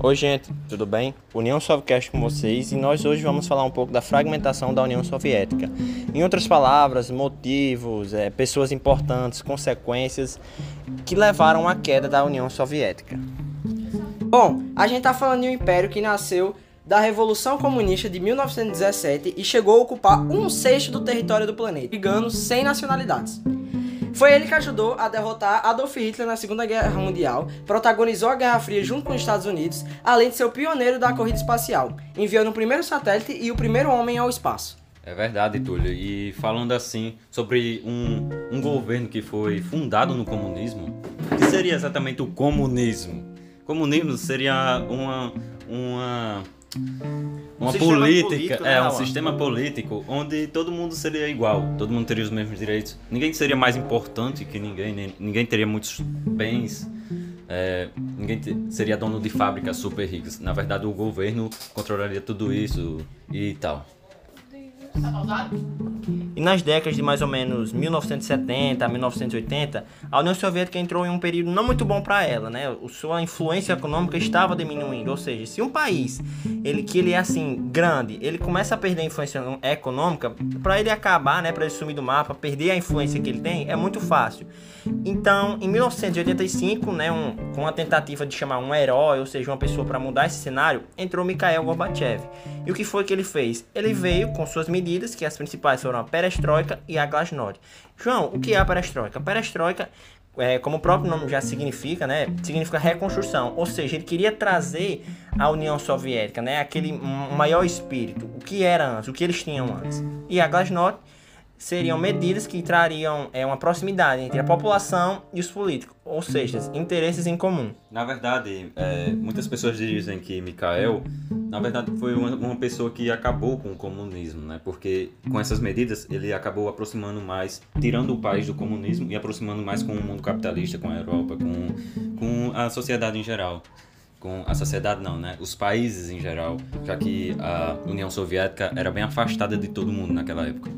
Oi, gente, tudo bem? União Soviética com vocês e nós hoje vamos falar um pouco da fragmentação da União Soviética. Em outras palavras, motivos, é, pessoas importantes, consequências que levaram à queda da União Soviética. Bom, a gente tá falando de um império que nasceu da Revolução Comunista de 1917 e chegou a ocupar um sexto do território do planeta, brigando sem nacionalidades. Foi ele que ajudou a derrotar Adolf Hitler na Segunda Guerra Mundial, protagonizou a Guerra Fria junto com os Estados Unidos, além de ser o pioneiro da corrida espacial, enviando o primeiro satélite e o primeiro homem ao espaço. É verdade, Túlio. E falando assim sobre um, um governo que foi fundado no comunismo, o que seria exatamente o comunismo? Comunismo seria uma, uma uma Um política, político, é né, um Alan? sistema político onde todo mundo seria igual, todo mundo teria os mesmos direitos, ninguém seria mais importante que ninguém, nem- ninguém teria muitos bens, é, ninguém te- seria dono de fábricas super ricas. Na verdade, o governo controlaria tudo isso e tal. E nas décadas de mais ou menos 1970 a 1980, a União Soviética entrou em um período não muito bom para ela, né? Sua influência econômica estava diminuindo, ou seja, se um país ele que ele é assim grande, ele começa a perder a influência econômica, para ele acabar, né, para ele sumir do mapa, perder a influência que ele tem, é muito fácil. Então, em 1985, né, um, com a tentativa de chamar um herói, ou seja, uma pessoa para mudar esse cenário, entrou Mikhail Gorbachev. E o que foi que ele fez? Ele veio com suas medidas, que as principais foram a perestroika e a glasnost. João, o que é a perestroika? Perestroika, é, como o próprio nome já significa, né, significa reconstrução. Ou seja, ele queria trazer a União Soviética, né, aquele maior espírito, o que era antes, o que eles tinham antes. E a glasnost seriam medidas que trariam é, uma proximidade entre a população e os políticos, ou seja, interesses em comum. Na verdade, é, muitas pessoas dizem que Mikhail, na verdade, foi uma, uma pessoa que acabou com o comunismo, né? Porque com essas medidas ele acabou aproximando mais, tirando o país do comunismo e aproximando mais com o mundo capitalista, com a Europa, com, com a sociedade em geral. Com a sociedade não, né? Os países em geral, já que a União Soviética era bem afastada de todo mundo naquela época.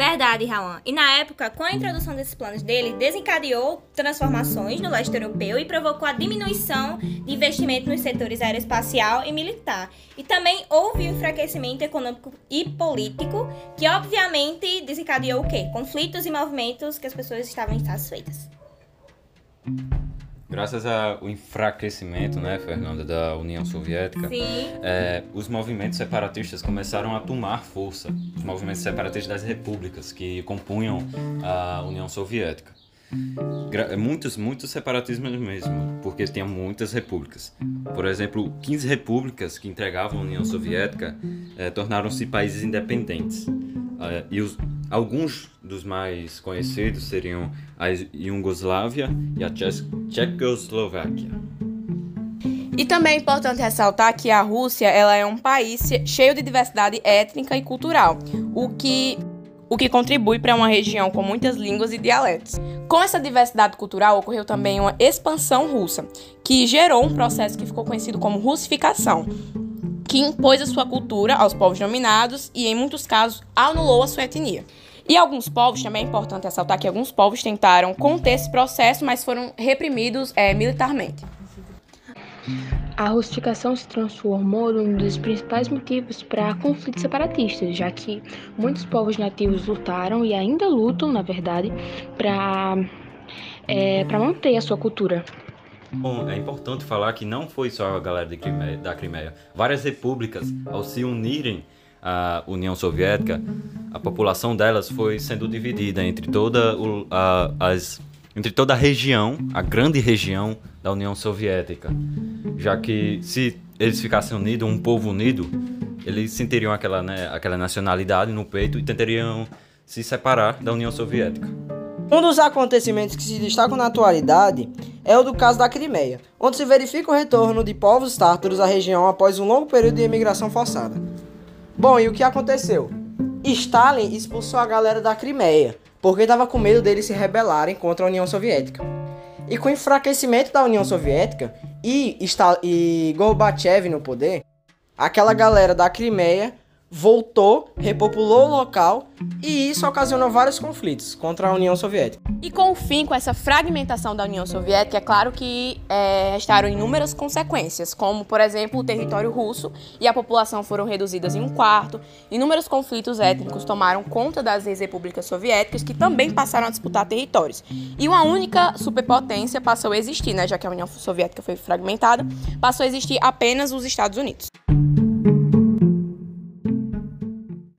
Verdade, Rawan. E na época, com a introdução desses planos dele, desencadeou transformações no leste europeu e provocou a diminuição de investimento nos setores aeroespacial e militar. E também houve um enfraquecimento econômico e político, que obviamente desencadeou o quê? Conflitos e movimentos que as pessoas estavam insatisfeitas. Graças ao enfraquecimento, né, Fernanda, da União Soviética, é, os movimentos separatistas começaram a tomar força. Os movimentos separatistas das repúblicas que compunham a União Soviética. Gra- Muitos, muitos separatismos mesmo, porque tinha muitas repúblicas. Por exemplo, 15 repúblicas que integravam a União Soviética eh, tornaram-se países independentes. Eh, e os, alguns dos mais conhecidos seriam a Iugoslávia e a Tchecoslováquia. E também é importante ressaltar que a Rússia ela é um país che- cheio de diversidade étnica e cultural, o que, o que contribui para uma região com muitas línguas e dialetos. Com essa diversidade cultural ocorreu também uma expansão russa, que gerou um processo que ficou conhecido como russificação, que impôs a sua cultura aos povos dominados e, em muitos casos, anulou a sua etnia. E alguns povos, também é importante ressaltar que alguns povos tentaram conter esse processo, mas foram reprimidos eh, militarmente. A rustificação se transformou num dos principais motivos para conflitos separatistas, já que muitos povos nativos lutaram e ainda lutam, na verdade, para é, para manter a sua cultura. Bom, é importante falar que não foi só a galera Crimeia- da Crimeia. Várias repúblicas, ao se unirem à União Soviética, a população delas foi sendo dividida entre toda, o- a, as, entre toda a região, a grande região da União Soviética. Já que se eles ficassem unidos, um povo unido, eles sentiriam aquela, né, aquela nacionalidade no peito e tentariam se separar da União Soviética. Um dos acontecimentos que se destacam na atualidade é o do caso da Crimeia, onde se verifica o retorno de povos tártaros à região após um longo período de imigração forçada. Bom, e o que aconteceu? Stalin expulsou a galera da Crimeia, porque estava com medo deles se rebelarem contra a União Soviética. E com o enfraquecimento da União Soviética e, e Gorbachev no poder, aquela galera da Crimeia voltou, repopulou o local e isso ocasionou vários conflitos contra a União Soviética. E com o fim, com essa fragmentação da União Soviética, é claro que é, restaram inúmeras consequências, como, por exemplo, o território russo e a população foram reduzidas em um quarto, inúmeros conflitos étnicos tomaram conta das ex-repúblicas soviéticas, que também passaram a disputar territórios. E uma única superpotência passou a existir, né, já que a União Soviética foi fragmentada, passou a existir apenas os Estados Unidos.